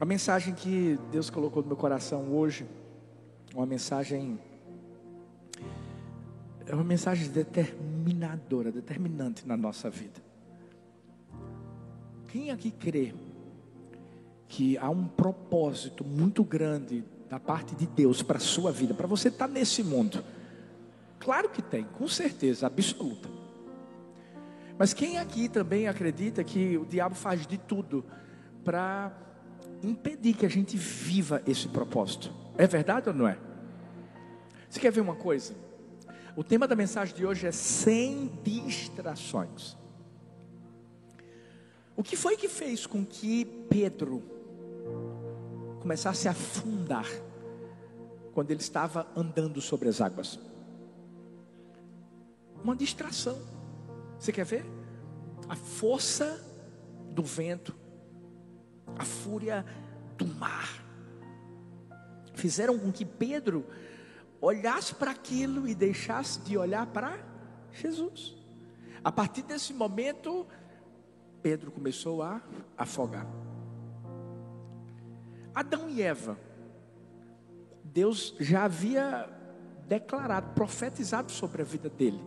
A mensagem que Deus colocou no meu coração hoje, uma mensagem é uma mensagem determinadora, determinante na nossa vida. Quem aqui crê que há um propósito muito grande da parte de Deus para a sua vida, para você estar nesse mundo? Claro que tem, com certeza absoluta. Mas quem aqui também acredita que o diabo faz de tudo para impedir que a gente viva esse propósito? É verdade ou não é? Você quer ver uma coisa? O tema da mensagem de hoje é sem distrações. O que foi que fez com que Pedro começasse a afundar quando ele estava andando sobre as águas? Uma distração. Você quer ver? A força do vento, a fúria do mar, fizeram com que Pedro olhasse para aquilo e deixasse de olhar para Jesus. A partir desse momento, Pedro começou a afogar. Adão e Eva, Deus já havia declarado, profetizado sobre a vida dele,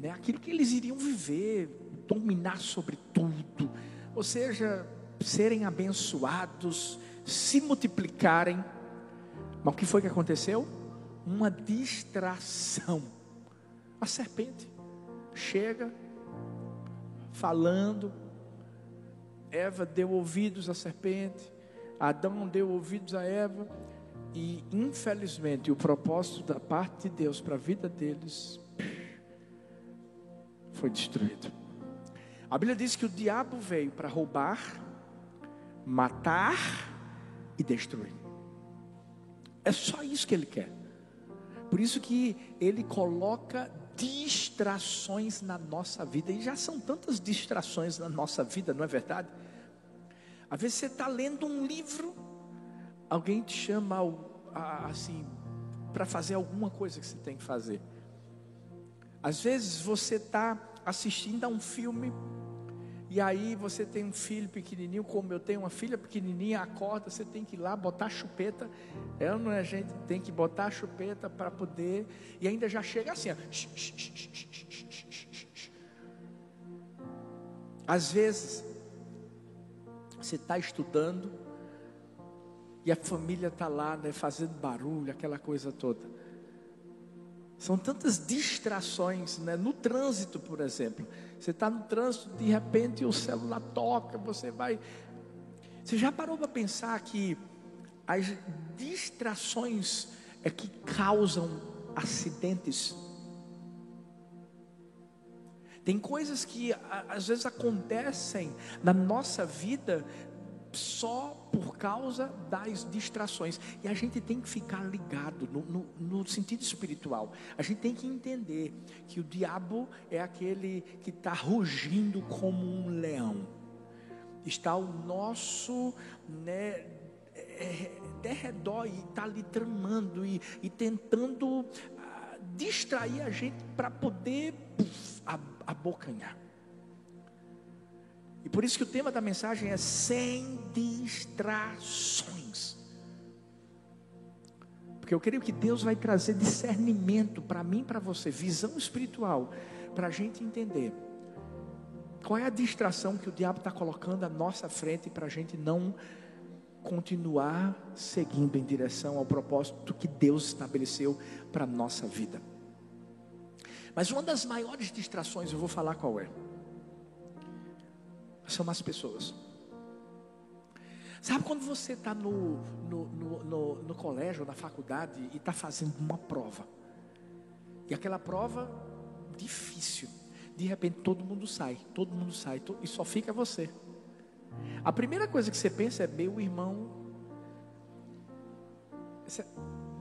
né? aquilo que eles iriam viver, dominar sobre tudo, ou seja, serem abençoados, se multiplicarem. Mas o que foi que aconteceu? uma distração. A serpente chega falando, Eva deu ouvidos à serpente, Adão deu ouvidos a Eva, e infelizmente o propósito da parte de Deus para a vida deles foi destruído. A Bíblia diz que o diabo veio para roubar, matar e destruir. É só isso que ele quer. Por isso que ele coloca distrações na nossa vida. E já são tantas distrações na nossa vida, não é verdade? Às vezes você está lendo um livro, alguém te chama assim para fazer alguma coisa que você tem que fazer. Às vezes você está assistindo a um filme e aí você tem um filho pequenininho, como eu tenho uma filha pequenininha, acorda, você tem que ir lá botar chupeta. Ela não é gente, tem que botar chupeta para poder. E ainda já chega assim, ó. Às vezes você está estudando e a família está lá, né, fazendo barulho, aquela coisa toda. São tantas distrações, né? no trânsito, por exemplo. Você está no trânsito, de repente o celular toca, você vai. Você já parou para pensar que as distrações é que causam acidentes? Tem coisas que às vezes acontecem na nossa vida só por causa das distrações. E a gente tem que ficar ligado no, no, no, sentido espiritual. A gente tem que entender que o diabo é aquele que está rugindo como um leão. Está o nosso né, é, derredor e está ali tramando e, e tentando ah, distrair a gente para poder puf, abocanhar. E por isso que o tema da mensagem é sem distrações. Porque eu creio que Deus vai trazer discernimento para mim para você, visão espiritual, para a gente entender qual é a distração que o diabo está colocando à nossa frente para a gente não continuar seguindo em direção ao propósito que Deus estabeleceu para a nossa vida. Mas uma das maiores distrações, eu vou falar qual é são más pessoas. Sabe quando você está no, no, no, no, no colégio, na faculdade e está fazendo uma prova, e aquela prova difícil, de repente todo mundo sai, todo mundo sai, e só fica você. A primeira coisa que você pensa é: meu irmão,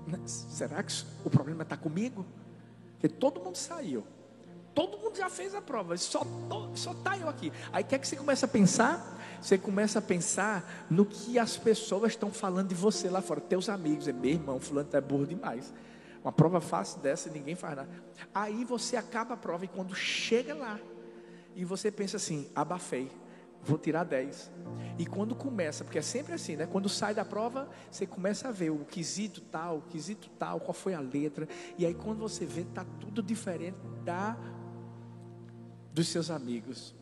né, será que o problema está comigo? Porque todo mundo saiu. Todo mundo já fez a prova, só só tá eu aqui. Aí quer que você comece a pensar? Você começa a pensar no que as pessoas estão falando de você lá fora, teus amigos, é meu irmão, fulano é burro demais. Uma prova fácil dessa, ninguém faz nada. Aí você acaba a prova e quando chega lá, e você pensa assim, abafei, vou tirar 10. E quando começa, porque é sempre assim, né? Quando sai da prova, você começa a ver o quesito tal, o quesito tal, qual foi a letra. E aí quando você vê, tá tudo diferente da dos seus amigos.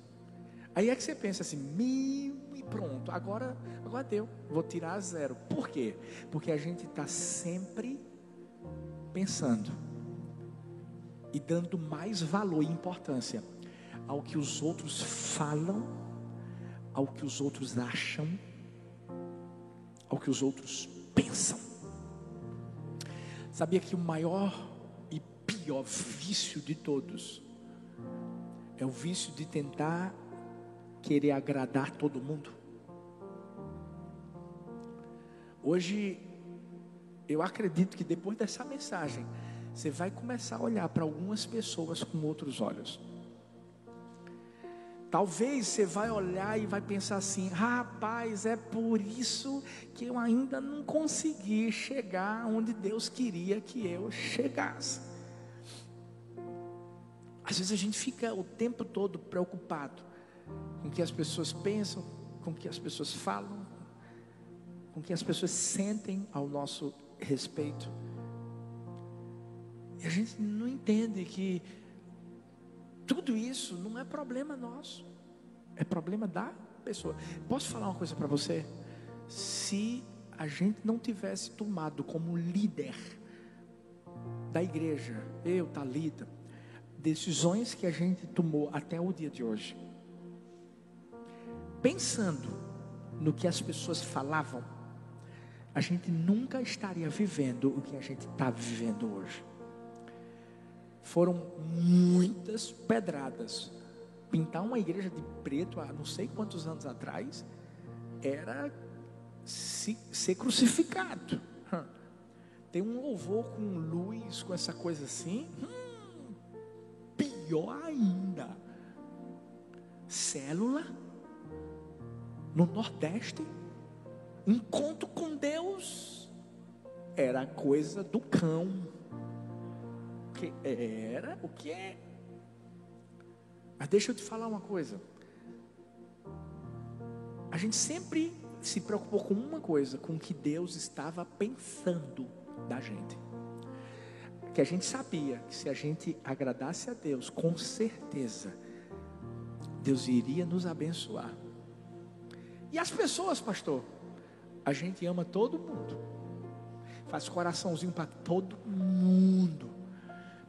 Aí é que você pensa assim, mil e pronto, agora, agora deu, vou tirar zero. Por quê? Porque a gente está sempre pensando e dando mais valor e importância ao que os outros falam, ao que os outros acham, ao que os outros pensam. Sabia que o maior e pior vício de todos é o vício de tentar querer agradar todo mundo? Hoje, eu acredito que depois dessa mensagem, você vai começar a olhar para algumas pessoas com outros olhos. Talvez você vai olhar e vai pensar assim: rapaz, é por isso que eu ainda não consegui chegar onde Deus queria que eu chegasse. Às vezes a gente fica o tempo todo preocupado com o que as pessoas pensam, com o que as pessoas falam, com o que as pessoas sentem ao nosso respeito. E a gente não entende que tudo isso não é problema nosso, é problema da pessoa. Posso falar uma coisa para você? Se a gente não tivesse tomado como líder da igreja, eu, Talita, decisões que a gente tomou até o dia de hoje, pensando no que as pessoas falavam, a gente nunca estaria vivendo o que a gente está vivendo hoje foram muitas pedradas. Pintar uma igreja de preto há não sei quantos anos atrás era se, ser crucificado. Tem um louvor com luz, com essa coisa assim. Hum, pior ainda. Célula no Nordeste. Encontro com Deus era coisa do cão que era, o que é. Mas deixa eu te falar uma coisa. A gente sempre se preocupou com uma coisa, com o que Deus estava pensando da gente. Que a gente sabia que se a gente agradasse a Deus, com certeza, Deus iria nos abençoar. E as pessoas, pastor? A gente ama todo mundo. Faz coraçãozinho para todo mundo.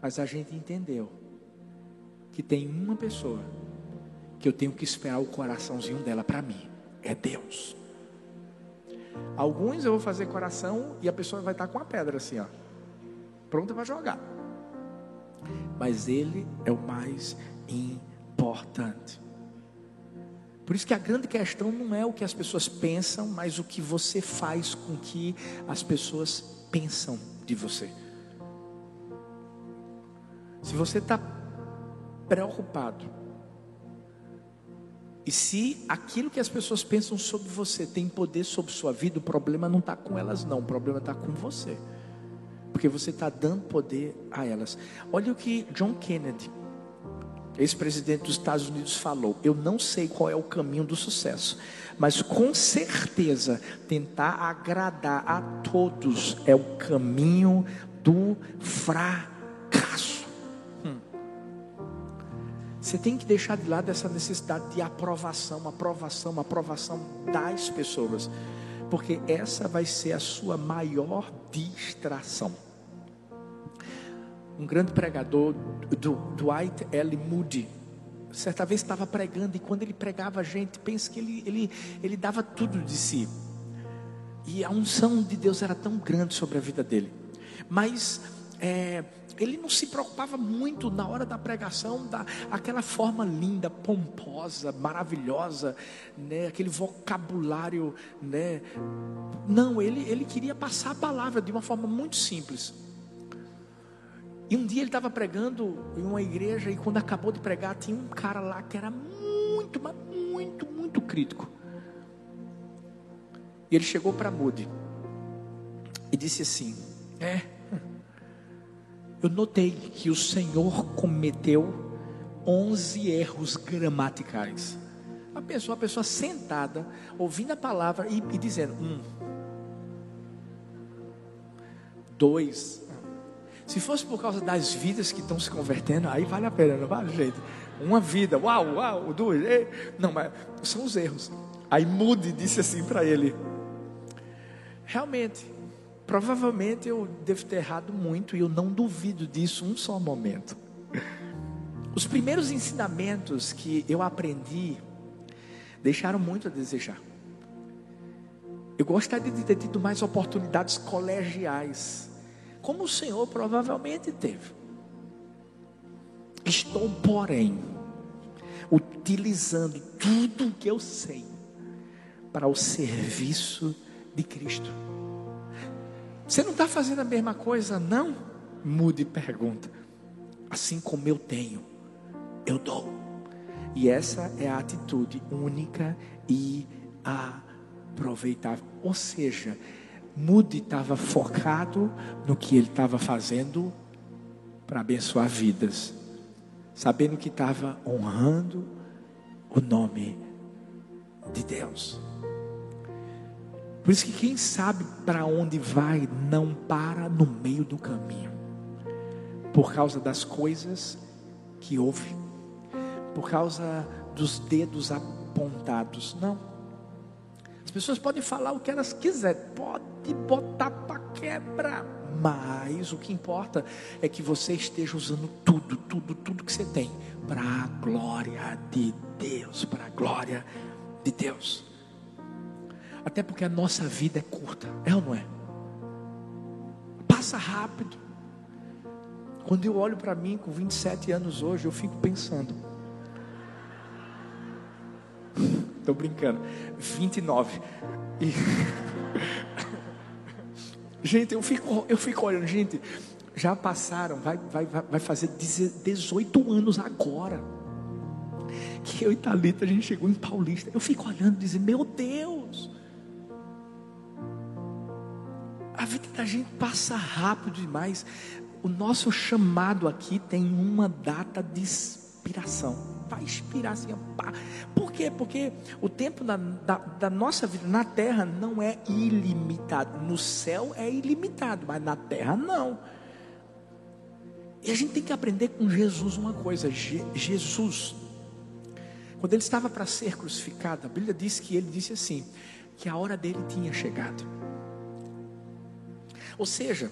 Mas a gente entendeu que tem uma pessoa que eu tenho que esperar o coraçãozinho dela para mim. É Deus. Alguns eu vou fazer coração e a pessoa vai estar com a pedra assim, ó, pronta para jogar. Mas ele é o mais importante. Por isso que a grande questão não é o que as pessoas pensam, mas o que você faz com que as pessoas pensam de você. Se você está preocupado, e se aquilo que as pessoas pensam sobre você tem poder sobre sua vida, o problema não está com elas, não, o problema está com você, porque você está dando poder a elas. Olha o que John Kennedy, ex-presidente dos Estados Unidos, falou: Eu não sei qual é o caminho do sucesso, mas com certeza tentar agradar a todos é o caminho do fracasso. Você tem que deixar de lado essa necessidade de aprovação, aprovação, aprovação das pessoas, porque essa vai ser a sua maior distração. Um grande pregador, do Dwight L. Moody, certa vez estava pregando e quando ele pregava a gente, pensa que ele, ele, ele dava tudo de si. E a unção de Deus era tão grande sobre a vida dele. Mas é, ele não se preocupava muito na hora da pregação, da aquela forma linda, pomposa, maravilhosa, né, aquele vocabulário, né? Não, ele, ele queria passar a palavra de uma forma muito simples. E um dia ele estava pregando em uma igreja e quando acabou de pregar tinha um cara lá que era muito, muito, muito crítico. E ele chegou para Moody e disse assim: É, eu notei que o Senhor cometeu 11 erros gramaticais A pessoa, a pessoa sentada, ouvindo a palavra e, e dizendo: um, dois. Se fosse por causa das vidas que estão se convertendo, aí vale a pena, não vale, gente? Uma vida, uau, uau, duas. Não, mas são os erros. Aí Mude disse assim para ele: Realmente, provavelmente eu devo ter errado muito e eu não duvido disso um só momento. Os primeiros ensinamentos que eu aprendi deixaram muito a desejar. Eu gostaria de ter tido mais oportunidades colegiais, como o Senhor provavelmente teve. Estou, porém, utilizando tudo o que eu sei para o serviço de Cristo. Você não está fazendo a mesma coisa, não? Mude pergunta. Assim como eu tenho, eu dou. E essa é a atitude única e aproveitável. Ou seja, Mude estava focado no que ele estava fazendo para abençoar vidas, sabendo que estava honrando o nome de Deus. Por isso que quem sabe para onde vai não para no meio do caminho. Por causa das coisas que ouve. Por causa dos dedos apontados. Não. As pessoas podem falar o que elas quiserem, pode botar para quebrar, mas o que importa é que você esteja usando tudo, tudo, tudo que você tem para a glória de Deus, para a glória de Deus. Até porque a nossa vida é curta, é ou não é? Passa rápido. Quando eu olho para mim com 27 anos hoje, eu fico pensando. Estou brincando. 29. E... gente, eu fico, eu fico olhando, gente, já passaram, vai, vai, vai fazer 18 anos agora. Que eu e Thalita, a gente chegou em Paulista. Eu fico olhando e dizendo, meu Deus, a vida da gente passa rápido demais. O nosso chamado aqui tem uma data de expiração. Vai expirar assim. Pá. Por quê? Porque o tempo da, da, da nossa vida na terra não é ilimitado. No céu é ilimitado, mas na terra não. E a gente tem que aprender com Jesus uma coisa: Je, Jesus, quando ele estava para ser crucificado, a Bíblia diz que ele disse assim: que a hora dele tinha chegado. Ou seja,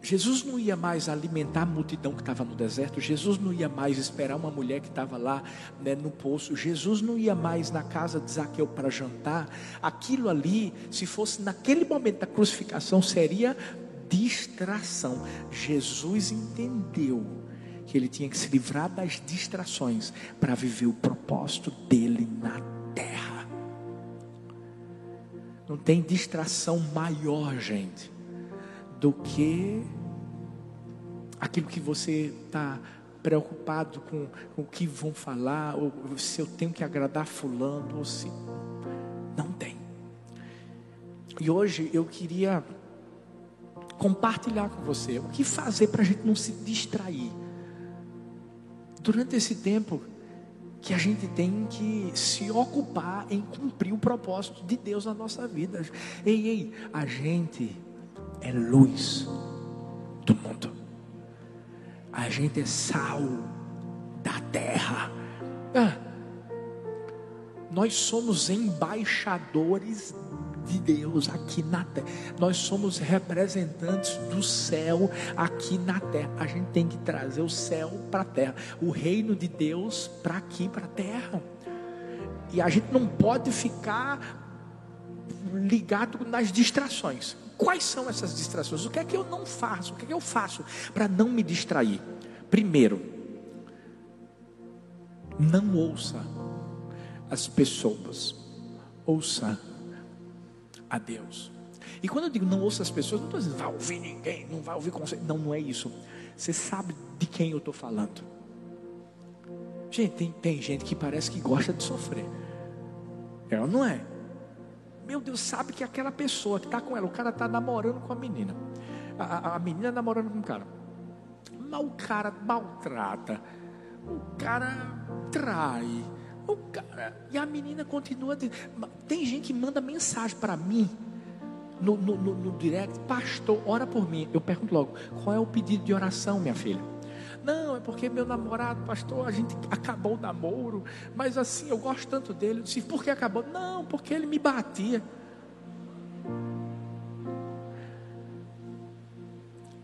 Jesus não ia mais alimentar a multidão que estava no deserto, Jesus não ia mais esperar uma mulher que estava lá né, no poço, Jesus não ia mais na casa de Zaqueu para jantar. Aquilo ali, se fosse naquele momento da crucificação, seria distração. Jesus entendeu que ele tinha que se livrar das distrações para viver o propósito dele na terra. Não tem distração maior, gente, do que aquilo que você está preocupado com, com, o que vão falar, ou se eu tenho que agradar fulano, ou se não tem. E hoje eu queria compartilhar com você o que fazer para a gente não se distrair. Durante esse tempo, que a gente tem que se ocupar em cumprir o propósito de Deus na nossa vida. Ei, ei, a gente é luz do mundo. A gente é sal da terra. Ah, nós somos embaixadores de Deus aqui na terra. Nós somos representantes do céu aqui na terra. A gente tem que trazer o céu para a terra, o reino de Deus para aqui, para a terra. E a gente não pode ficar ligado nas distrações. Quais são essas distrações? O que é que eu não faço? O que é que eu faço para não me distrair? Primeiro, não ouça as pessoas, ouça a Deus. E quando eu digo não ouça as pessoas, não estou dizendo vai ouvir ninguém, não vai ouvir conselho. Não, não é isso. Você sabe de quem eu estou falando. Gente, tem, tem gente que parece que gosta de sofrer. Ela não é. Meu Deus, sabe que aquela pessoa que está com ela, o cara está namorando com a menina. A, a, a menina namorando com o cara. Mas o cara maltrata. O cara trai. O cara, e a menina continua. Tem gente que manda mensagem para mim no, no, no, no direct, pastor, ora por mim. Eu pergunto logo, qual é o pedido de oração, minha filha? Não, é porque meu namorado, pastor, a gente acabou o namoro, mas assim, eu gosto tanto dele. Eu disse, por que acabou? Não, porque ele me batia.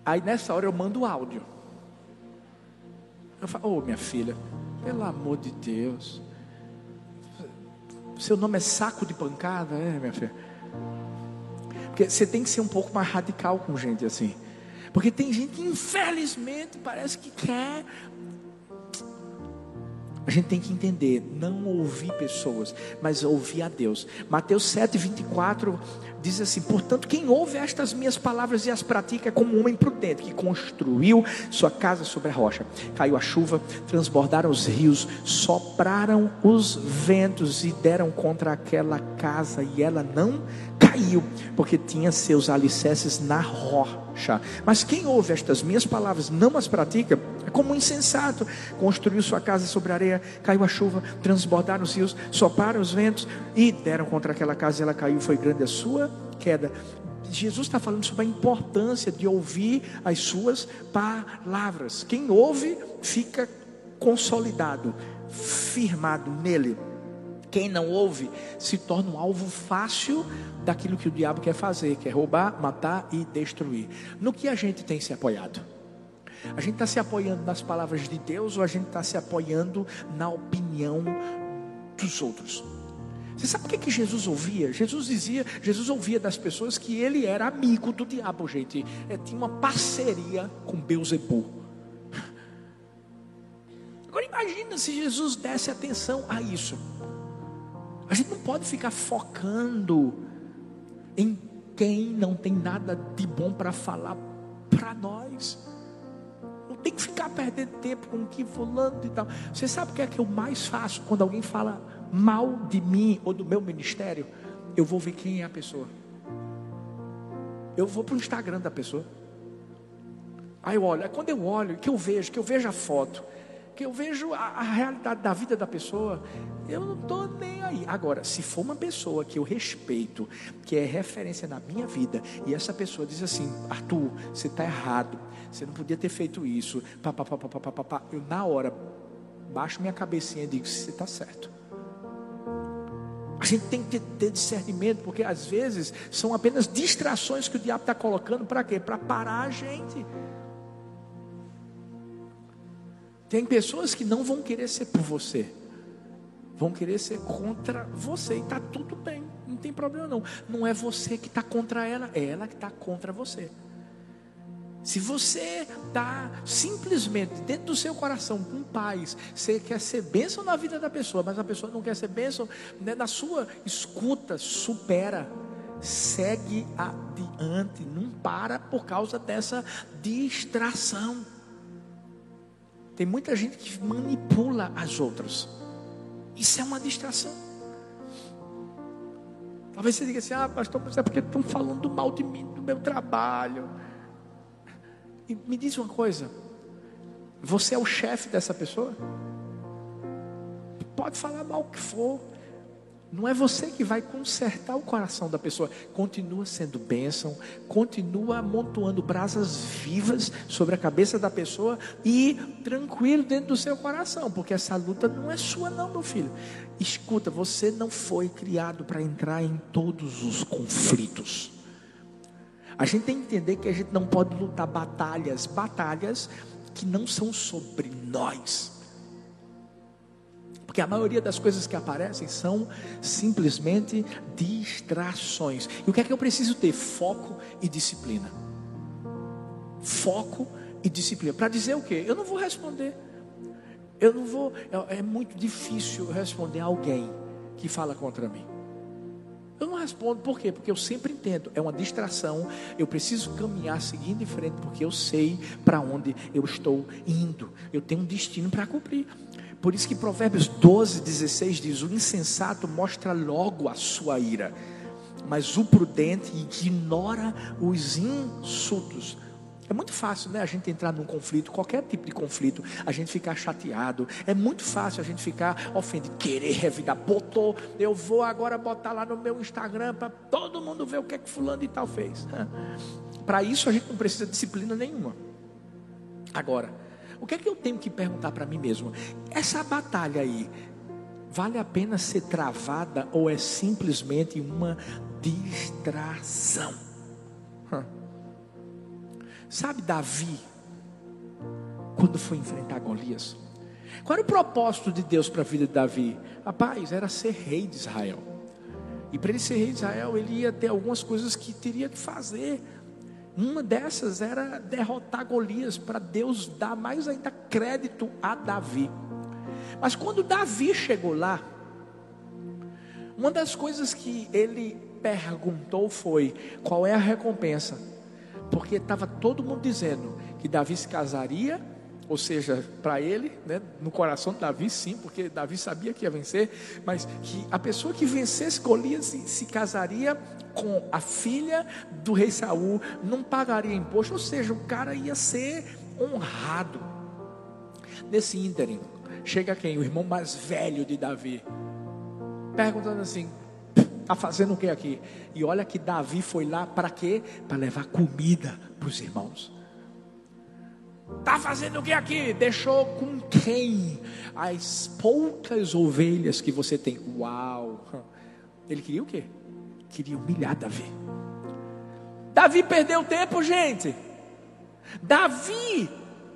Aí nessa hora eu mando o áudio. Eu falo, ô oh, minha filha, pelo amor de Deus. Seu nome é saco de pancada, é, minha filha? Porque você tem que ser um pouco mais radical com gente assim. Porque tem gente que, infelizmente, parece que quer. A gente tem que entender, não ouvir pessoas, mas ouvir a Deus. Mateus 7, 24 diz assim: Portanto, quem ouve estas minhas palavras e as pratica é como um homem prudente que construiu sua casa sobre a rocha. Caiu a chuva, transbordaram os rios, sopraram os ventos e deram contra aquela casa, e ela não caiu, porque tinha seus alicerces na rocha. Mas quem ouve estas minhas palavras, não as pratica, é como um insensato. Construiu sua casa sobre areia, caiu a chuva, transbordaram os rios, sopraram os ventos e deram contra aquela casa, e ela caiu, foi grande a sua queda. Jesus está falando sobre a importância de ouvir as suas palavras. Quem ouve fica consolidado, firmado nele. Quem não ouve se torna um alvo fácil daquilo que o diabo quer fazer, que é roubar, matar e destruir. No que a gente tem se apoiado? A gente está se apoiando nas palavras de Deus ou a gente está se apoiando na opinião dos outros? Você sabe o que, que Jesus ouvia? Jesus dizia, Jesus ouvia das pessoas que ele era amigo do diabo, gente. É, tinha uma parceria com Beuzebu. Agora imagina se Jesus desse atenção a isso. A gente não pode ficar focando em quem não tem nada de bom para falar para nós. Não tem que ficar perdendo tempo com o que fulano e tal. Você sabe o que é que eu mais faço quando alguém fala mal de mim ou do meu ministério, eu vou ver quem é a pessoa. Eu vou para o Instagram da pessoa. Aí eu olho, é quando eu olho, que eu vejo, que eu vejo a foto, que eu vejo a, a realidade da vida da pessoa, eu não estou nem aí. Agora, se for uma pessoa que eu respeito, que é referência na minha vida, e essa pessoa diz assim, Arthur, você está errado, você não podia ter feito isso, pá, pá, pá, pá, pá, pá, eu na hora baixo minha cabecinha e digo, você está certo. A gente tem que ter discernimento, porque às vezes são apenas distrações que o diabo está colocando para quê? Para parar a gente. Tem pessoas que não vão querer ser por você, vão querer ser contra você, e está tudo bem, não tem problema não. Não é você que está contra ela, é ela que está contra você. Se você está simplesmente dentro do seu coração com paz, você quer ser bênção na vida da pessoa, mas a pessoa não quer ser bênção né, na sua escuta, supera, segue adiante, não para por causa dessa distração. Tem muita gente que manipula as outras, isso é uma distração. Talvez você diga assim: ah, pastor, mas é porque estão falando mal de mim, do meu trabalho. E me diz uma coisa: você é o chefe dessa pessoa? Pode falar mal o que for. Não é você que vai consertar o coração da pessoa. Continua sendo bênção, continua amontoando brasas vivas sobre a cabeça da pessoa e tranquilo dentro do seu coração, porque essa luta não é sua, não, meu filho. Escuta, você não foi criado para entrar em todos os conflitos. A gente tem que entender que a gente não pode lutar batalhas, batalhas que não são sobre nós. Porque a maioria das coisas que aparecem são simplesmente distrações. E o que é que eu preciso ter? Foco e disciplina. Foco e disciplina. Para dizer o quê? Eu não vou responder. Eu não vou. É, é muito difícil responder a alguém que fala contra mim. Eu não respondo, por quê? Porque eu sempre entendo, é uma distração, eu preciso caminhar seguindo em frente, porque eu sei para onde eu estou indo, eu tenho um destino para cumprir. Por isso que Provérbios 12, 16 diz: O insensato mostra logo a sua ira, mas o prudente ignora os insultos. É muito fácil, né? A gente entrar num conflito, qualquer tipo de conflito, a gente ficar chateado. É muito fácil a gente ficar ofendido, querer revidar. Botou, eu vou agora botar lá no meu Instagram para todo mundo ver o que é que fulano e tal fez. Para isso a gente não precisa de disciplina nenhuma. Agora, o que é que eu tenho que perguntar para mim mesmo? Essa batalha aí, vale a pena ser travada ou é simplesmente uma distração? Sabe Davi, quando foi enfrentar Golias? Qual era o propósito de Deus para a vida de Davi? Rapaz, era ser rei de Israel. E para ele ser rei de Israel, ele ia ter algumas coisas que teria que fazer. Uma dessas era derrotar Golias, para Deus dar mais ainda crédito a Davi. Mas quando Davi chegou lá, uma das coisas que ele perguntou foi: qual é a recompensa? porque estava todo mundo dizendo que Davi se casaria, ou seja, para ele, né, no coração de Davi, sim, porque Davi sabia que ia vencer, mas que a pessoa que vencesse Golias se, se casaria com a filha do rei Saul, não pagaria imposto, ou seja, o cara ia ser honrado. Nesse ínterim, chega quem? O irmão mais velho de Davi, perguntando assim: Está fazendo o que aqui? E olha que Davi foi lá para quê? Para levar comida para os irmãos. Está fazendo o que aqui? Deixou com quem? As poucas ovelhas que você tem. Uau! Ele queria o quê? Queria humilhar Davi. Davi perdeu tempo, gente. Davi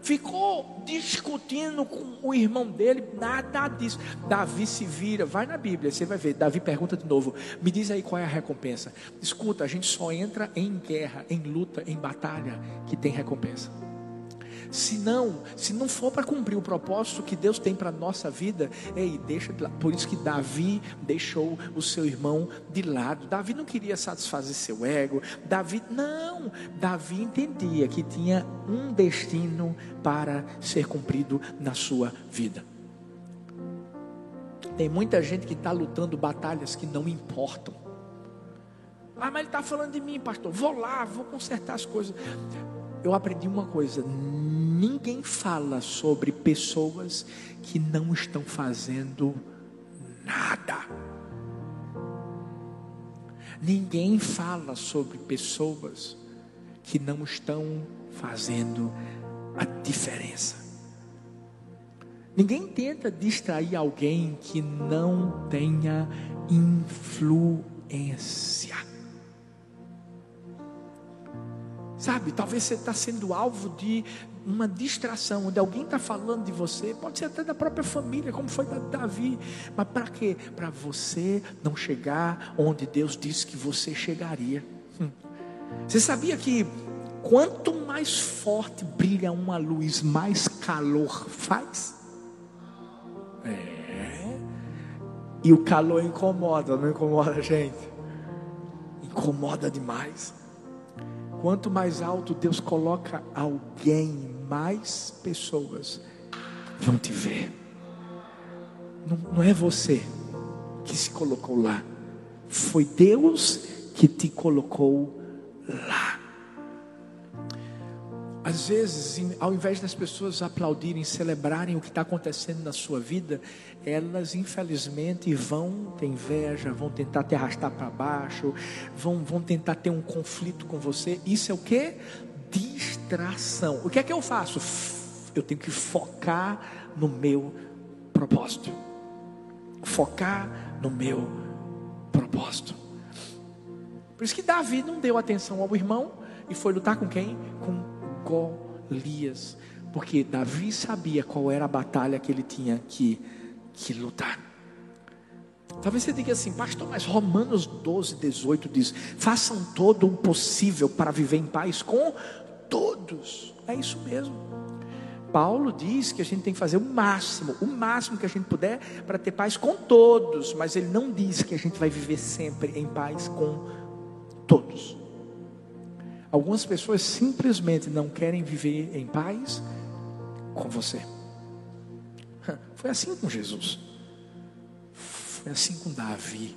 ficou discutindo com o irmão dele, nada disso. Davi se vira, vai na Bíblia, você vai ver. Davi pergunta de novo: me diz aí qual é a recompensa. Escuta, a gente só entra em guerra, em luta, em batalha que tem recompensa. Se não, se não for para cumprir o propósito que Deus tem para a nossa vida, ei, deixa de lado. Por isso que Davi deixou o seu irmão de lado. Davi não queria satisfazer seu ego. Davi, não. Davi entendia que tinha um destino para ser cumprido na sua vida. Tem muita gente que está lutando batalhas que não importam. Ah, mas ele está falando de mim, pastor. Vou lá, vou consertar as coisas. Eu aprendi uma coisa: ninguém fala sobre pessoas que não estão fazendo nada. Ninguém fala sobre pessoas que não estão fazendo a diferença. Ninguém tenta distrair alguém que não tenha influência. Sabe, talvez você está sendo alvo de uma distração, onde alguém está falando de você, pode ser até da própria família, como foi da Davi, mas para quê? Para você não chegar onde Deus disse que você chegaria. Hum. Você sabia que quanto mais forte brilha uma luz, mais calor faz? É. E o calor incomoda, não incomoda a gente? Incomoda demais. Quanto mais alto Deus coloca alguém, mais pessoas vão te ver. Não, não é você que se colocou lá, foi Deus que te colocou lá. Às vezes, ao invés das pessoas aplaudirem, celebrarem o que está acontecendo na sua vida, elas infelizmente vão ter inveja, vão tentar te arrastar para baixo, vão, vão tentar ter um conflito com você. Isso é o que? Distração. O que é que eu faço? Eu tenho que focar no meu propósito. Focar no meu propósito. Por isso que Davi não deu atenção ao irmão e foi lutar com quem? Com Golias, porque Davi sabia qual era a batalha que ele tinha que, que lutar. Talvez você diga assim, pastor, mas Romanos 12, 18 diz: façam todo o possível para viver em paz com todos. É isso mesmo. Paulo diz que a gente tem que fazer o máximo, o máximo que a gente puder para ter paz com todos, mas ele não diz que a gente vai viver sempre em paz com todos. Algumas pessoas simplesmente não querem viver em paz com você. Foi assim com Jesus. Foi assim com Davi.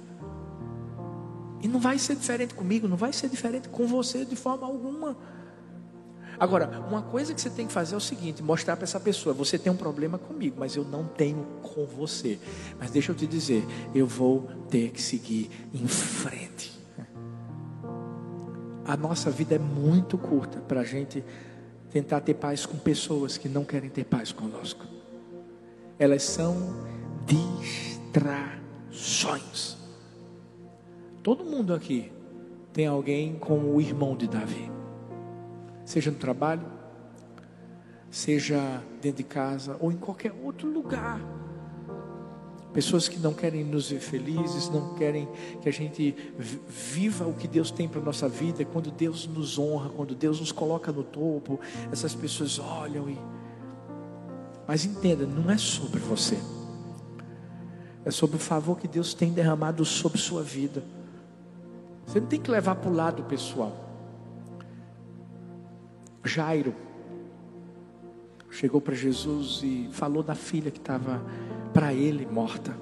E não vai ser diferente comigo, não vai ser diferente com você de forma alguma. Agora, uma coisa que você tem que fazer é o seguinte: mostrar para essa pessoa, você tem um problema comigo, mas eu não tenho com você. Mas deixa eu te dizer, eu vou ter que seguir em frente. A nossa vida é muito curta para a gente tentar ter paz com pessoas que não querem ter paz conosco. Elas são distrações. Todo mundo aqui tem alguém como o irmão de Davi, seja no trabalho, seja dentro de casa ou em qualquer outro lugar. Pessoas que não querem nos ver felizes, não querem que a gente viva o que Deus tem para a nossa vida. Quando Deus nos honra, quando Deus nos coloca no topo, essas pessoas olham e. Mas entenda, não é sobre você, é sobre o favor que Deus tem derramado sobre sua vida. Você não tem que levar para o lado pessoal. Jairo chegou para Jesus e falou da filha que estava para ele morta.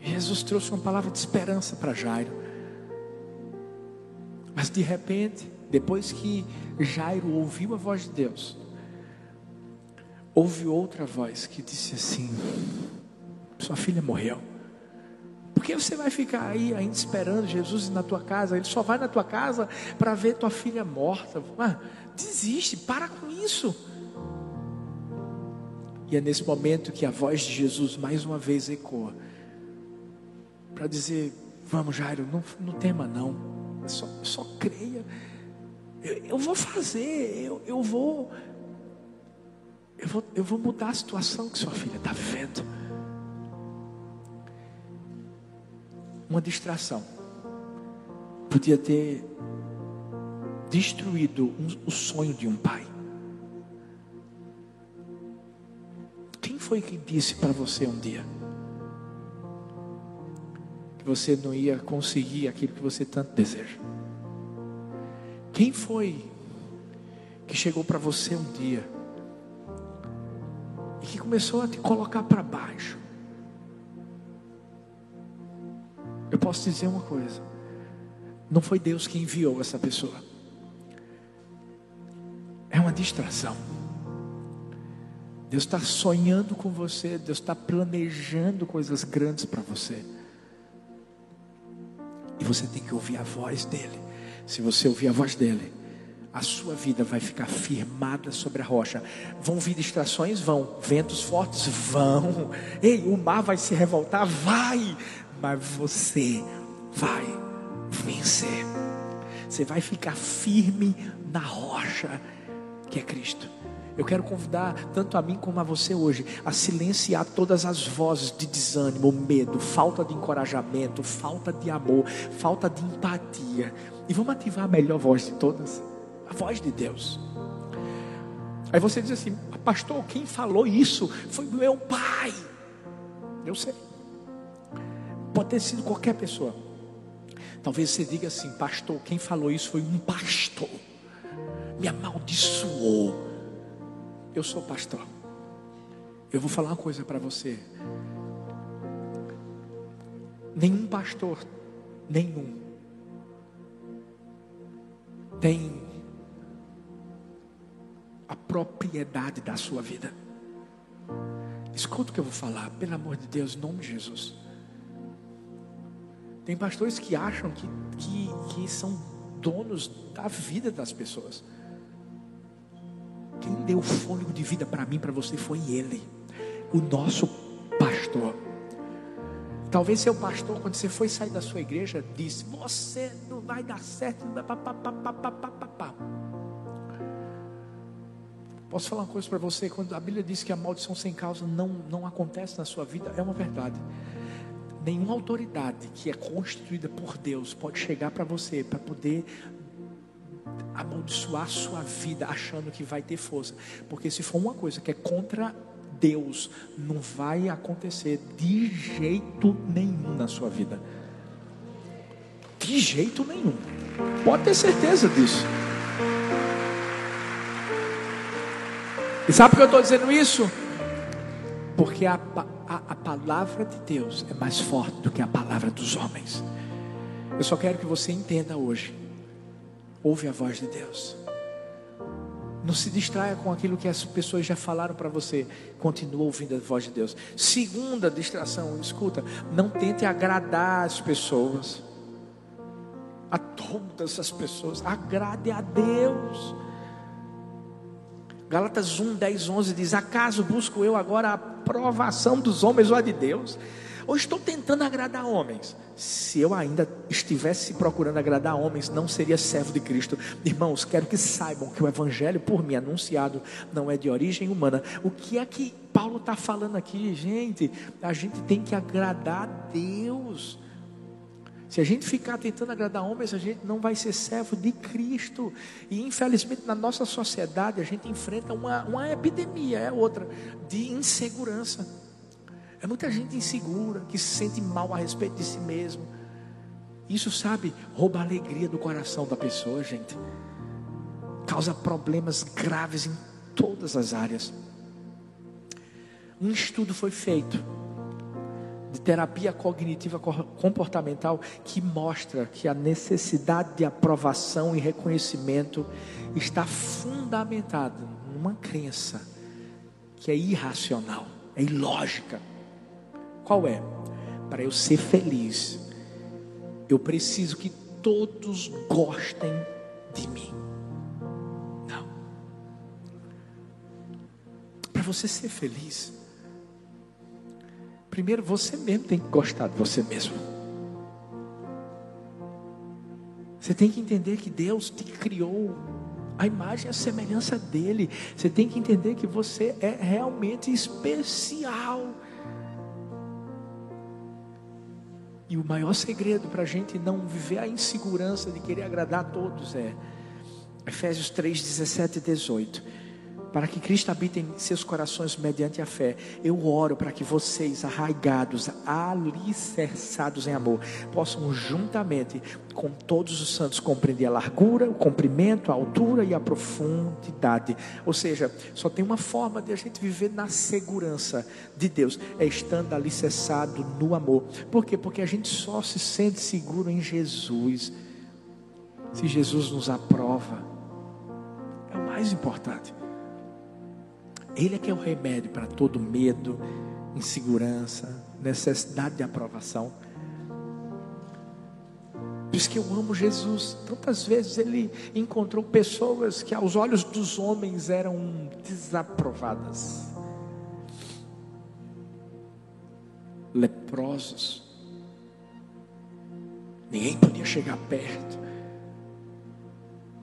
Jesus trouxe uma palavra de esperança para Jairo. Mas de repente, depois que Jairo ouviu a voz de Deus, houve outra voz que disse assim: Sua filha morreu. Por que você vai ficar aí ainda esperando Jesus na tua casa? Ele só vai na tua casa para ver tua filha morta. Ah, desiste, para com isso. E é nesse momento que a voz de Jesus mais uma vez ecoa para dizer: Vamos, Jairo, não, não tema, não, só, só creia. Eu, eu vou fazer, eu, eu vou. Eu vou, eu vou mudar a situação que sua filha está vivendo. Uma distração podia ter destruído um, o sonho de um pai. Foi que disse para você um dia que você não ia conseguir aquilo que você tanto deseja? Quem foi que chegou para você um dia e que começou a te colocar para baixo? Eu posso dizer uma coisa: não foi Deus que enviou essa pessoa, é uma distração. Deus está sonhando com você, Deus está planejando coisas grandes para você. E você tem que ouvir a voz dele. Se você ouvir a voz dele, a sua vida vai ficar firmada sobre a rocha. Vão vir distrações? Vão. Ventos fortes? Vão. Ei, o mar vai se revoltar? Vai. Mas você vai vencer. Você vai ficar firme na rocha que é Cristo. Eu quero convidar tanto a mim como a você hoje a silenciar todas as vozes de desânimo, medo, falta de encorajamento, falta de amor, falta de empatia. E vamos ativar a melhor voz de todas, a voz de Deus. Aí você diz assim, pastor, quem falou isso foi meu pai. Eu sei. Pode ter sido qualquer pessoa. Talvez você diga assim, pastor, quem falou isso foi um pastor. Me amaldiçoou eu sou pastor. Eu vou falar uma coisa para você. Nenhum pastor, nenhum, tem a propriedade da sua vida. Escuta o que eu vou falar, pelo amor de Deus, em nome de Jesus. Tem pastores que acham que, que, que são donos da vida das pessoas. Quem deu fôlego de vida para mim, para você, foi Ele, o nosso pastor. Talvez seu pastor, quando você foi sair da sua igreja, disse: Você não vai dar certo. Posso falar uma coisa para você? Quando a Bíblia diz que a maldição sem causa não, não acontece na sua vida, é uma verdade. Nenhuma autoridade que é constituída por Deus pode chegar para você para poder amaldiçoar sua vida achando que vai ter força. Porque se for uma coisa que é contra Deus, não vai acontecer de jeito nenhum na sua vida. De jeito nenhum. Pode ter certeza disso. E sabe por que eu estou dizendo isso? Porque a, a, a palavra de Deus é mais forte do que a palavra dos homens. Eu só quero que você entenda hoje Ouve a voz de Deus. Não se distraia com aquilo que as pessoas já falaram para você. Continua ouvindo a voz de Deus. Segunda distração, escuta, não tente agradar as pessoas. A todas as pessoas, agrade a Deus. Gálatas 1, 10, 11 diz: Acaso busco eu agora a aprovação dos homens ou a de Deus? Ou estou tentando agradar homens? Se eu ainda estivesse procurando agradar homens, não seria servo de Cristo. Irmãos, quero que saibam que o Evangelho por mim anunciado não é de origem humana. O que é que Paulo está falando aqui, gente? A gente tem que agradar a Deus. Se a gente ficar tentando agradar homens, a gente não vai ser servo de Cristo. E infelizmente na nossa sociedade a gente enfrenta uma, uma epidemia, é outra, de insegurança. É muita gente insegura, que se sente mal a respeito de si mesmo. Isso, sabe, rouba a alegria do coração da pessoa, gente. Causa problemas graves em todas as áreas. Um estudo foi feito de terapia cognitiva comportamental que mostra que a necessidade de aprovação e reconhecimento está fundamentada numa crença que é irracional, é ilógica. Qual é? Para eu ser feliz, eu preciso que todos gostem de mim. Não. Para você ser feliz, Primeiro, você mesmo tem que gostar de você mesmo. Você tem que entender que Deus te criou a imagem e a semelhança dele. Você tem que entender que você é realmente especial. O maior segredo para a gente não viver a insegurança de querer agradar a todos é Efésios 3, 17 e 18 para que Cristo habite em seus corações mediante a fé. Eu oro para que vocês, arraigados, alicerçados em amor, possam juntamente com todos os santos compreender a largura, o comprimento, a altura e a profundidade. Ou seja, só tem uma forma de a gente viver na segurança de Deus, é estando alicerçado no amor. Por quê? Porque a gente só se sente seguro em Jesus. Se Jesus nos aprova, é o mais importante. Ele é que é o remédio para todo medo, insegurança, necessidade de aprovação. Por isso que eu amo Jesus. Tantas vezes ele encontrou pessoas que aos olhos dos homens eram desaprovadas. Leprosos. Ninguém podia chegar perto.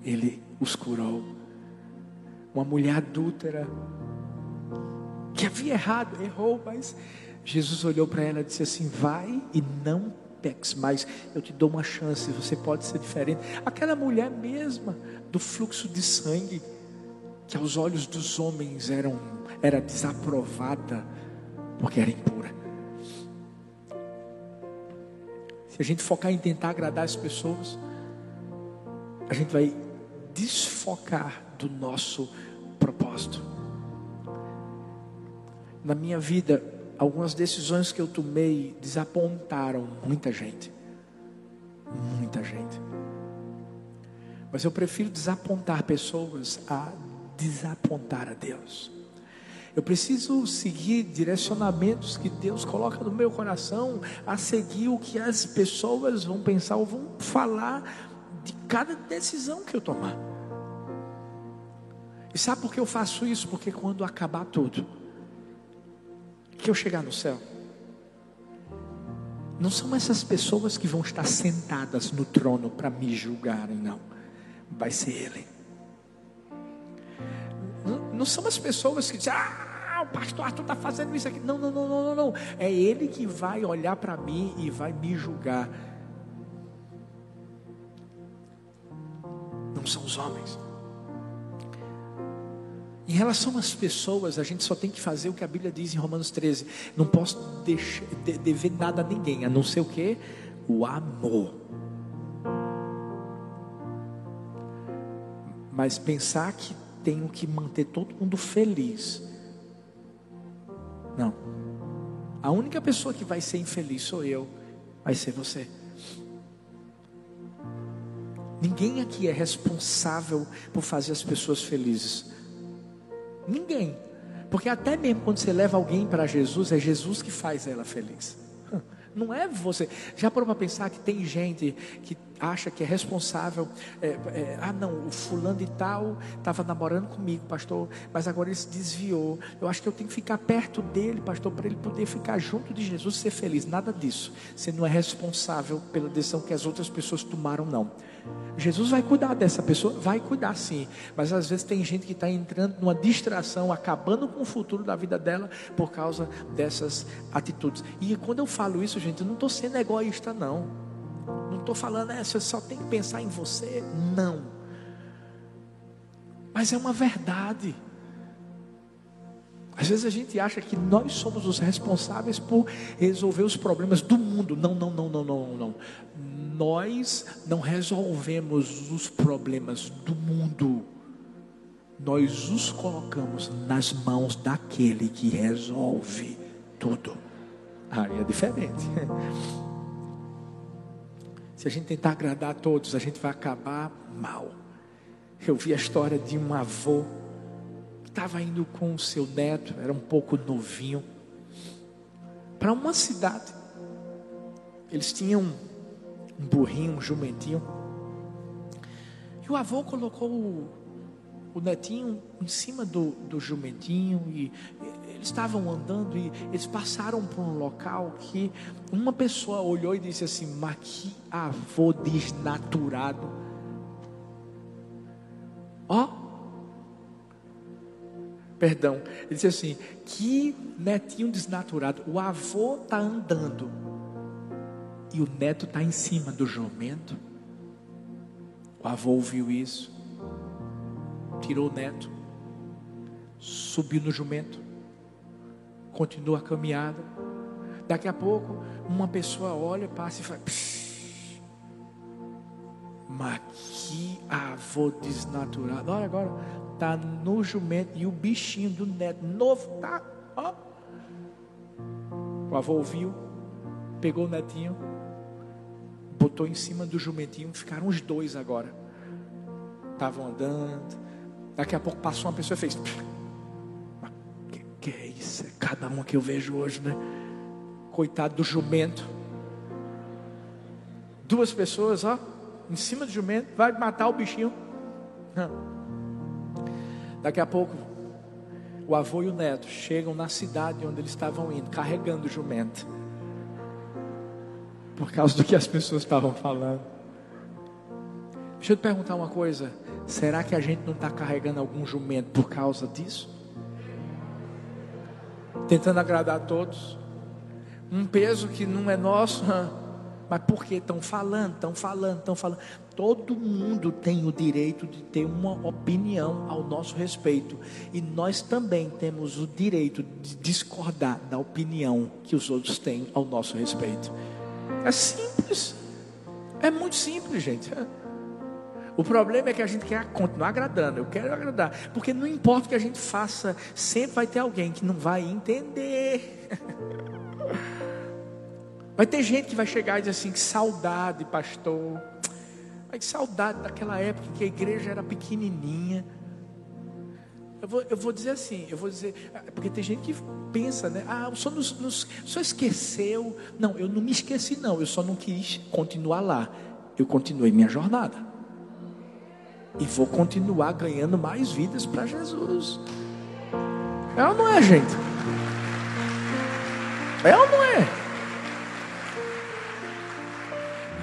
Ele os curou. Uma mulher adúltera que havia errado, errou, mas Jesus olhou para ela e disse assim: Vai e não peques mais, eu te dou uma chance, você pode ser diferente. Aquela mulher mesma do fluxo de sangue, que aos olhos dos homens eram, era desaprovada, porque era impura. Se a gente focar em tentar agradar as pessoas, a gente vai desfocar do nosso propósito na minha vida, algumas decisões que eu tomei desapontaram muita gente. Muita gente. Mas eu prefiro desapontar pessoas a desapontar a Deus. Eu preciso seguir direcionamentos que Deus coloca no meu coração, a seguir o que as pessoas vão pensar ou vão falar de cada decisão que eu tomar. E sabe por que eu faço isso? Porque quando acabar tudo, que eu chegar no céu, não são essas pessoas que vão estar sentadas no trono para me julgarem, não. Vai ser Ele. Não, não são as pessoas que dizem, ah, o pastor Arthur está fazendo isso aqui. Não, não, não, não, não. É Ele que vai olhar para mim e vai me julgar. Não são os homens. Em relação às pessoas, a gente só tem que fazer o que a Bíblia diz em Romanos 13. Não posso deixar, de, dever nada a ninguém, a não ser o que? O amor. Mas pensar que tenho que manter todo mundo feliz. Não. A única pessoa que vai ser infeliz sou eu, vai ser você. Ninguém aqui é responsável por fazer as pessoas felizes. Ninguém. Porque até mesmo quando você leva alguém para Jesus, é Jesus que faz ela feliz. Não é você. Já parou para pensar que tem gente que acha que é responsável. É, é, ah, não, o fulano de tal estava namorando comigo, pastor, mas agora ele se desviou. Eu acho que eu tenho que ficar perto dele, pastor, para ele poder ficar junto de Jesus e ser feliz. Nada disso. Você não é responsável pela decisão que as outras pessoas tomaram, não. Jesus vai cuidar dessa pessoa, vai cuidar sim, mas às vezes tem gente que está entrando numa distração, acabando com o futuro da vida dela por causa dessas atitudes. E quando eu falo isso, gente, eu não estou sendo egoísta, não. Estou falando, é, você só tem que pensar em você. Não. Mas é uma verdade. Às vezes a gente acha que nós somos os responsáveis por resolver os problemas do mundo. Não, não, não, não, não, não nós não resolvemos os problemas do mundo, nós os colocamos nas mãos daquele que resolve tudo. Aí é diferente. Se a gente tentar agradar a todos, a gente vai acabar mal. Eu vi a história de um avô que estava indo com o seu neto, era um pouco novinho, para uma cidade. Eles tinham um burrinho, um jumentinho. E o avô colocou o, o netinho em cima do, do jumentinho e, e eles estavam andando e eles passaram por um local que uma pessoa olhou e disse assim: Mas que avô desnaturado. Ó, oh, perdão, ele disse assim: Que netinho desnaturado. O avô está andando e o neto está em cima do jumento. O avô ouviu isso, tirou o neto, subiu no jumento, continua a caminhada. Daqui a pouco, uma pessoa olha, passa e fala: Mas que avô desnaturado. Olha agora, está no jumento e o bichinho do neto novo tá. O avô ouviu, pegou o netinho, botou em cima do jumentinho, ficaram os dois agora. Estavam andando. Daqui a pouco passou uma pessoa e fez. Isso? É cada uma que eu vejo hoje, né? Coitado do jumento. Duas pessoas, ó, em cima do jumento, vai matar o bichinho. Daqui a pouco, o avô e o neto chegam na cidade onde eles estavam indo, carregando o jumento por causa do que as pessoas estavam falando. Deixa eu te perguntar uma coisa: será que a gente não está carregando algum jumento por causa disso? Tentando agradar a todos, um peso que não é nosso, mas por que estão falando, estão falando, estão falando? Todo mundo tem o direito de ter uma opinião ao nosso respeito, e nós também temos o direito de discordar da opinião que os outros têm ao nosso respeito. É simples. É muito simples, gente. O problema é que a gente quer continuar agradando. Eu quero agradar. Porque não importa o que a gente faça, sempre vai ter alguém que não vai entender. Vai ter gente que vai chegar e dizer assim: que saudade, pastor. Mas que saudade daquela época que a igreja era pequenininha. Eu vou, eu vou dizer assim, eu vou dizer, ah, porque tem gente que pensa, né? Ah, o senhor, nos, nos, o senhor esqueceu. Não, eu não me esqueci, não. Eu só não quis continuar lá. Eu continuei minha jornada. E vou continuar ganhando mais vidas para Jesus. É ou não é, gente? É ou não é?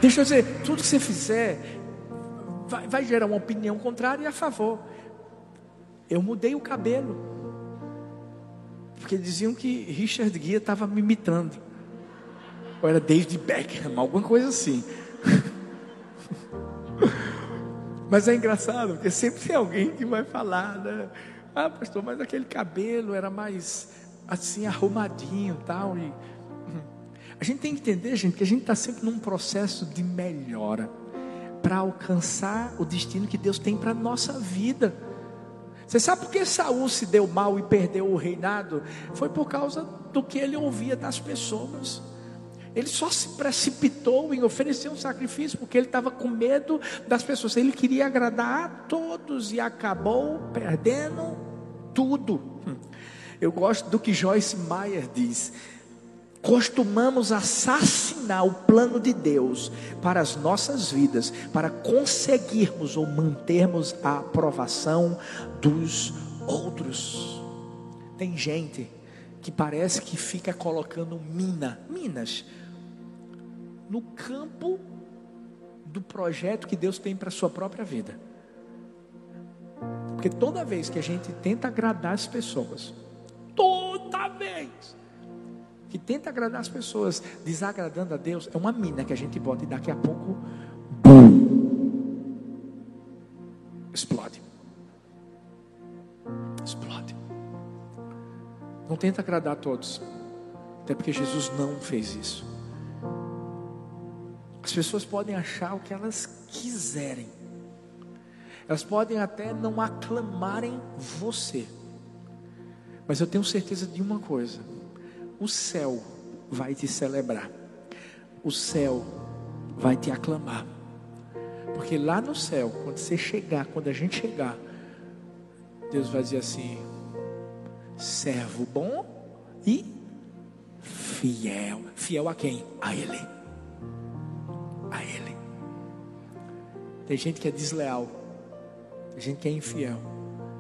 Deixa eu dizer, tudo que você fizer vai, vai gerar uma opinião contrária e a favor. Eu mudei o cabelo. Porque diziam que Richard Gere estava me imitando. Ou era David Beckham, alguma coisa assim. Mas é engraçado, porque sempre tem alguém que vai falar, né? Ah, pastor, mas aquele cabelo era mais assim, arrumadinho tal, e tal. A gente tem que entender, gente, que a gente está sempre num processo de melhora para alcançar o destino que Deus tem para a nossa vida. Você sabe por que Saul se deu mal e perdeu o reinado? Foi por causa do que ele ouvia das pessoas. Ele só se precipitou em oferecer um sacrifício porque ele estava com medo das pessoas. Ele queria agradar a todos e acabou perdendo tudo. Eu gosto do que Joyce Meyer diz. Costumamos assassinar o plano de Deus para as nossas vidas, para conseguirmos ou mantermos a aprovação dos outros. Tem gente que parece que fica colocando mina, minas no campo do projeto que Deus tem para a sua própria vida. Porque toda vez que a gente tenta agradar as pessoas, toda vez que tenta agradar as pessoas, desagradando a Deus, é uma mina que a gente bota e daqui a pouco, explode. Explode. Não tenta agradar a todos, até porque Jesus não fez isso. As pessoas podem achar o que elas quiserem. Elas podem até não aclamarem você. Mas eu tenho certeza de uma coisa: o céu vai te celebrar. O céu vai te aclamar. Porque lá no céu, quando você chegar, quando a gente chegar, Deus vai dizer assim: servo bom e fiel. Fiel a quem? A Ele a Ele. Tem gente que é desleal, tem gente que é infiel,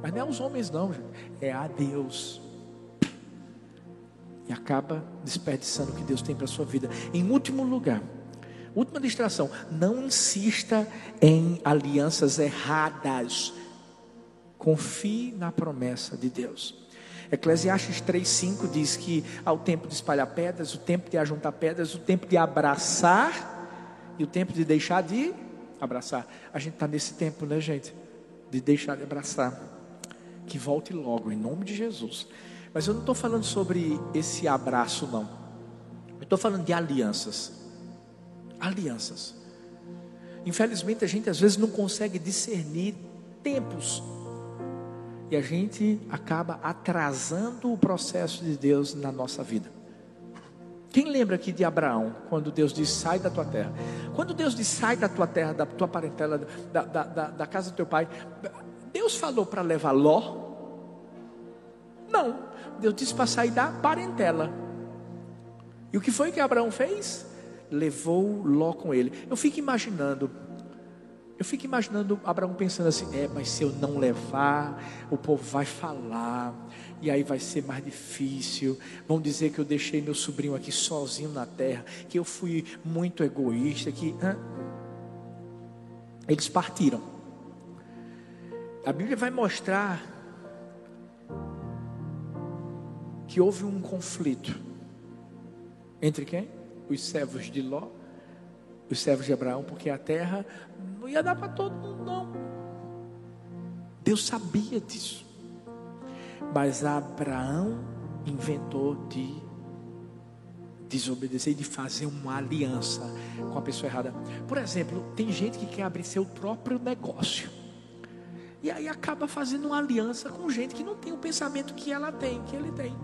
mas não é os homens, não, gente. é a Deus. E acaba desperdiçando o que Deus tem para a sua vida. Em último lugar, última distração: não insista em alianças erradas. Confie na promessa de Deus. Eclesiastes 3,5 diz que há o tempo de espalhar pedras, o tempo de ajuntar pedras, o tempo de abraçar e o tempo de deixar de abraçar. A gente está nesse tempo, né, gente? De deixar de abraçar. Que volte logo, em nome de Jesus. Mas eu não estou falando sobre esse abraço, não. Eu estou falando de alianças. Alianças. Infelizmente, a gente às vezes não consegue discernir tempos. E a gente acaba atrasando o processo de Deus na nossa vida. Quem lembra aqui de Abraão, quando Deus diz sai da tua terra? Quando Deus diz sai da tua terra, da tua parentela, da, da, da, da casa do teu pai, Deus falou para levar Ló? Não, Deus disse para sair da parentela. E o que foi que Abraão fez? Levou Ló com ele. Eu fico imaginando eu fico imaginando Abraão pensando assim: é, mas se eu não levar, o povo vai falar, e aí vai ser mais difícil. Vão dizer que eu deixei meu sobrinho aqui sozinho na terra, que eu fui muito egoísta, que. Hã? Eles partiram. A Bíblia vai mostrar que houve um conflito entre quem? Os servos de Ló os servos de Abraão, porque a terra não ia dar para todo mundo, não. Deus sabia disso. Mas Abraão inventou de desobedecer e de fazer uma aliança com a pessoa errada. Por exemplo, tem gente que quer abrir seu próprio negócio. E aí acaba fazendo uma aliança com gente que não tem o pensamento que ela tem, que ele tem.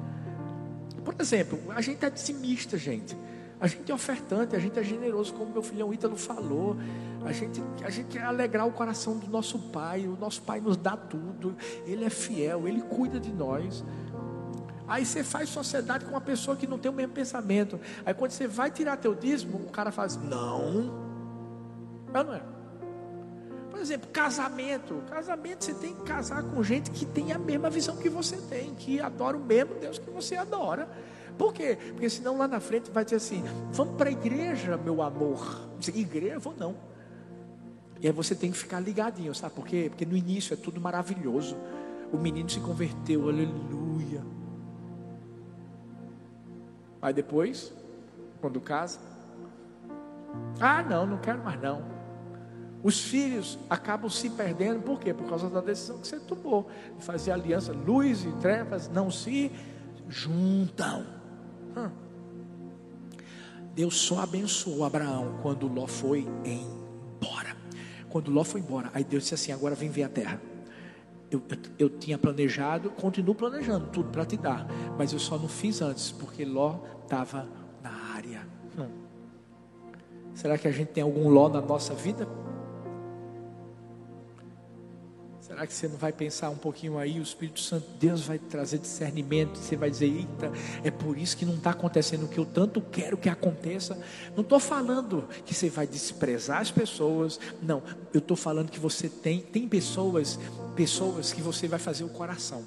Por exemplo, a gente é dizimista, gente. A gente é ofertante, a gente é generoso, como meu filhão Ítalo falou. A gente, a gente quer alegrar o coração do nosso pai. O nosso pai nos dá tudo. Ele é fiel, ele cuida de nós. Aí você faz sociedade com uma pessoa que não tem o mesmo pensamento. Aí quando você vai tirar teu dízimo, o cara faz, não. Mas não é. Por exemplo, casamento. Casamento você tem que casar com gente que tem a mesma visão que você tem, que adora o mesmo Deus que você adora. Por quê? Porque senão lá na frente vai dizer assim: vamos para a igreja, meu amor. Dizer, igreja, vou não. E aí você tem que ficar ligadinho, sabe por quê? Porque no início é tudo maravilhoso. O menino se converteu, aleluia. Aí depois, quando casa, ah, não, não quero mais não. Os filhos acabam se perdendo, por quê? Por causa da decisão que você tomou de fazer aliança. Luz e trevas não se juntam. Deus só abençoou Abraão quando Ló foi embora. Quando Ló foi embora, aí Deus disse assim: agora vem ver a terra. Eu, eu, eu tinha planejado, continuo planejando tudo para te dar, mas eu só não fiz antes, porque Ló estava na área. Hum. Será que a gente tem algum ló na nossa vida? Será que você não vai pensar um pouquinho aí? O Espírito Santo, Deus vai trazer discernimento. Você vai dizer: Eita, é por isso que não está acontecendo o que eu tanto quero que aconteça. Não estou falando que você vai desprezar as pessoas. Não, eu estou falando que você tem, tem pessoas, pessoas que você vai fazer o coração.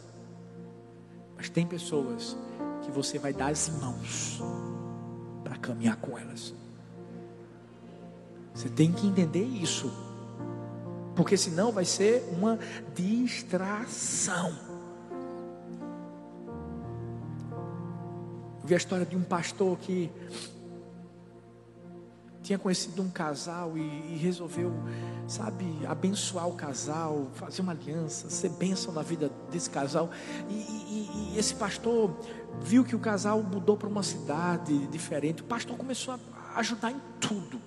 Mas tem pessoas que você vai dar as mãos para caminhar com elas. Você tem que entender isso. Porque senão vai ser uma distração. Eu vi a história de um pastor que tinha conhecido um casal e, e, resolveu, sabe, abençoar o casal, fazer uma aliança, ser bênção na vida desse casal. E, e, e esse pastor viu que o casal mudou para uma cidade diferente. O pastor começou a ajudar em tudo.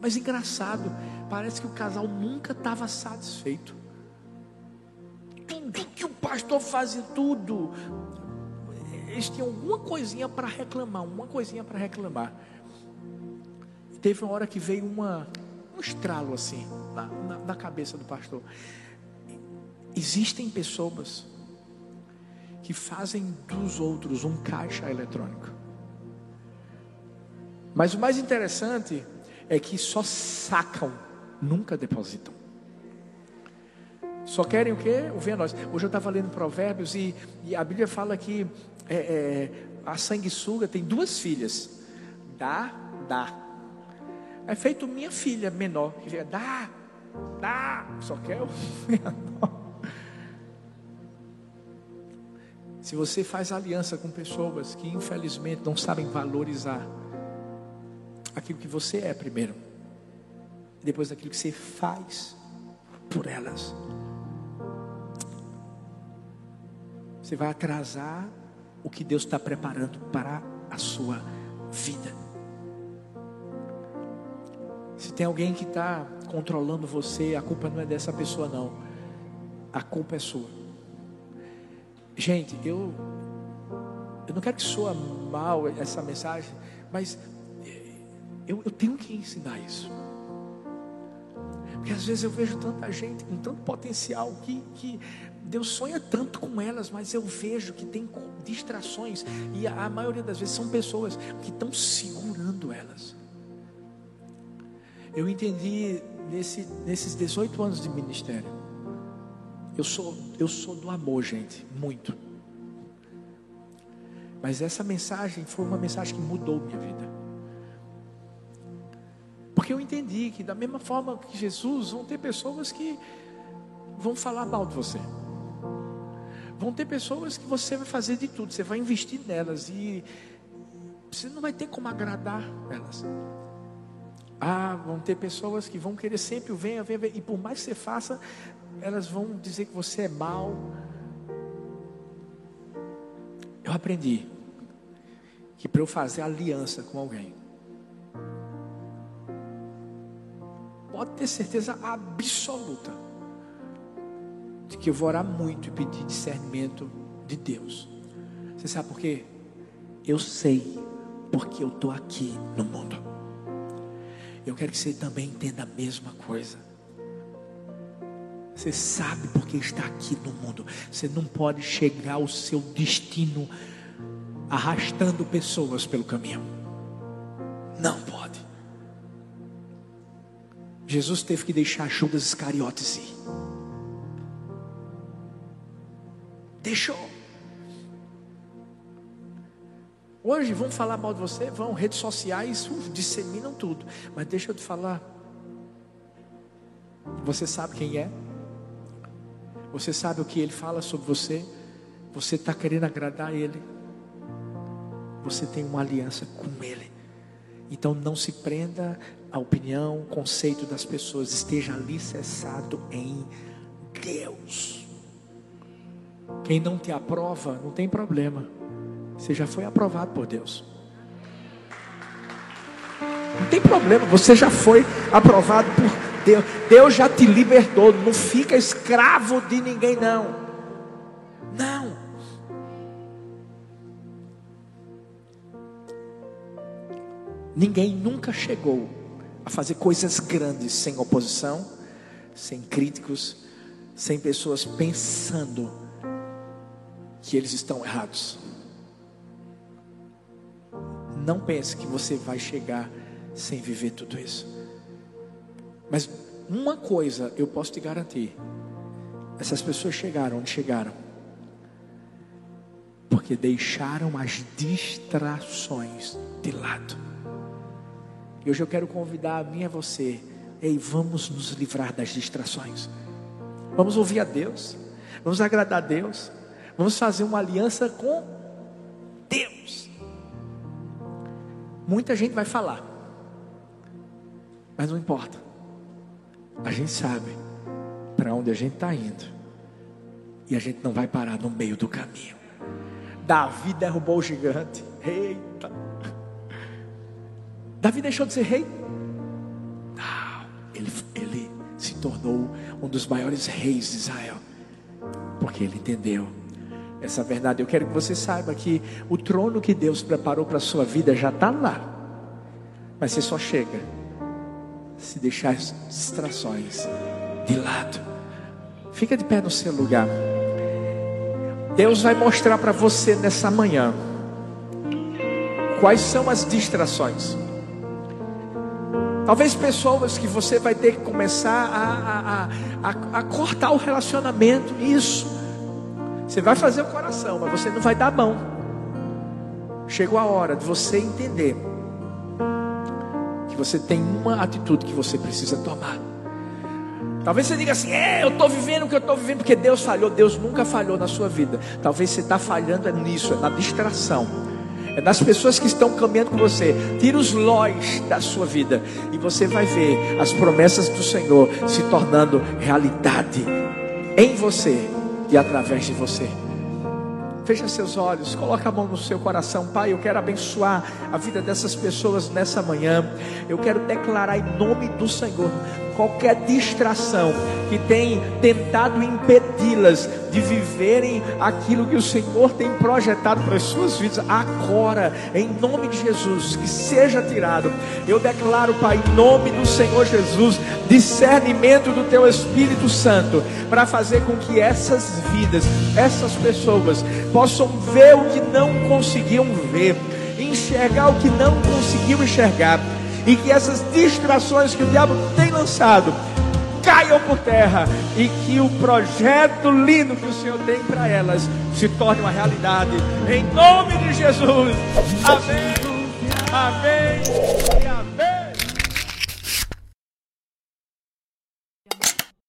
Mas engraçado, parece que o casal nunca estava satisfeito. Tudo que o pastor fazia, tudo. Eles tinham alguma coisinha para reclamar, uma coisinha para reclamar. Teve uma hora que veio uma, um estralo assim, na, na, na cabeça do pastor. Existem pessoas que fazem dos outros um caixa eletrônico. Mas o mais interessante é que só sacam, nunca depositam. Só querem o quê? O nós. Hoje eu estava lendo Provérbios e, e, a Bíblia fala que é, é, a sanguessuga tem duas filhas. Dá, dá. É feito minha filha menor, que vem, dá, dá, só quer o menor. Se você faz aliança com pessoas que infelizmente não sabem valorizar aquilo que você é primeiro, depois daquilo que você faz por elas. Você vai atrasar o que Deus está preparando para a sua vida. Se tem alguém que está controlando você, a culpa não é dessa pessoa, não. A culpa é sua. Gente, eu, eu não quero que soa mal essa mensagem, mas eu, eu tenho que ensinar isso. Porque às vezes eu vejo tanta gente com tanto potencial que, que Deus sonha tanto com elas, mas eu vejo que tem distrações. E a, a maioria das vezes são pessoas que estão segurando elas. Eu entendi nesse, nesses 18 anos de ministério. Eu sou, eu sou do amor, gente, muito. Mas essa mensagem foi uma mensagem que mudou minha vida. Porque eu entendi que, da mesma forma que Jesus, vão ter pessoas que vão falar mal de você. Vão ter pessoas que você vai fazer de tudo, você vai investir nelas e você não vai ter como agradar elas. Ah, vão ter pessoas que vão querer sempre o venha, venha, venha, e por mais que você faça, elas vão dizer que você é mal. Eu aprendi que para eu fazer aliança com alguém, pode ter certeza absoluta de que eu vou orar muito e pedir discernimento de Deus. Você sabe por quê? Eu sei porque eu estou aqui no mundo. Eu quero que você também entenda a mesma coisa. Você sabe porque está aqui no mundo. Você não pode chegar ao seu destino arrastando pessoas pelo caminho. Não pode. Jesus teve que deixar Judas Iscariotes ir. Deixou. Hoje vão falar mal de você, vão, redes sociais disseminam tudo. Mas deixa eu te falar. Você sabe quem é? Você sabe o que ele fala sobre você? Você está querendo agradar ele? Você tem uma aliança com ele. Então não se prenda à opinião, conceito das pessoas, esteja alicerçado em Deus. Quem não te aprova, não tem problema. Você já foi aprovado por Deus. Não tem problema, você já foi aprovado por Deus. Deus já te libertou. Não fica escravo de ninguém, não. Ninguém nunca chegou a fazer coisas grandes sem oposição, sem críticos, sem pessoas pensando que eles estão errados. Não pense que você vai chegar sem viver tudo isso. Mas uma coisa eu posso te garantir: essas pessoas chegaram onde chegaram, porque deixaram as distrações de lado. E hoje eu quero convidar a mim e a você, ei, vamos nos livrar das distrações. Vamos ouvir a Deus, vamos agradar a Deus, vamos fazer uma aliança com Deus. Muita gente vai falar, mas não importa. A gente sabe para onde a gente está indo. E a gente não vai parar no meio do caminho. Davi derrubou o gigante. Eita. Davi deixou de ser rei? Não. Ele, ele se tornou um dos maiores reis de Israel. Porque ele entendeu essa verdade. Eu quero que você saiba que o trono que Deus preparou para a sua vida já está lá. Mas você só chega se deixar as distrações de lado. Fica de pé no seu lugar. Deus vai mostrar para você nessa manhã quais são as distrações. Talvez pessoas que você vai ter que começar a, a, a, a, cortar o relacionamento. Isso. Você vai fazer o coração, mas você não vai dar mão. Chegou a hora de você entender que você tem uma atitude que você precisa tomar. Talvez você diga assim: é, eu estou vivendo o que eu estou vivendo porque Deus falhou. Deus nunca falhou na sua vida. Talvez você está falhando é nisso, é na distração. É nas pessoas que estão caminhando com você. Tira os lóis da sua vida. E você vai ver as promessas do Senhor se tornando realidade em você e através de você. Feche seus olhos, coloque a mão no seu coração, Pai. Eu quero abençoar a vida dessas pessoas nessa manhã. Eu quero declarar em nome do Senhor qualquer distração que tem tentado impedi-las de viverem aquilo que o Senhor tem projetado para as suas vidas, agora, em nome de Jesus, que seja tirado. Eu declaro, Pai, em nome do Senhor Jesus, discernimento do Teu Espírito Santo, para fazer com que essas vidas, essas pessoas, possam ver o que não conseguiam ver, enxergar o que não conseguiam enxergar e que essas distrações que o diabo tem lançado caiam por terra e que o projeto lindo que o Senhor tem para elas se torne uma realidade. Em nome de Jesus. Amém. Amém.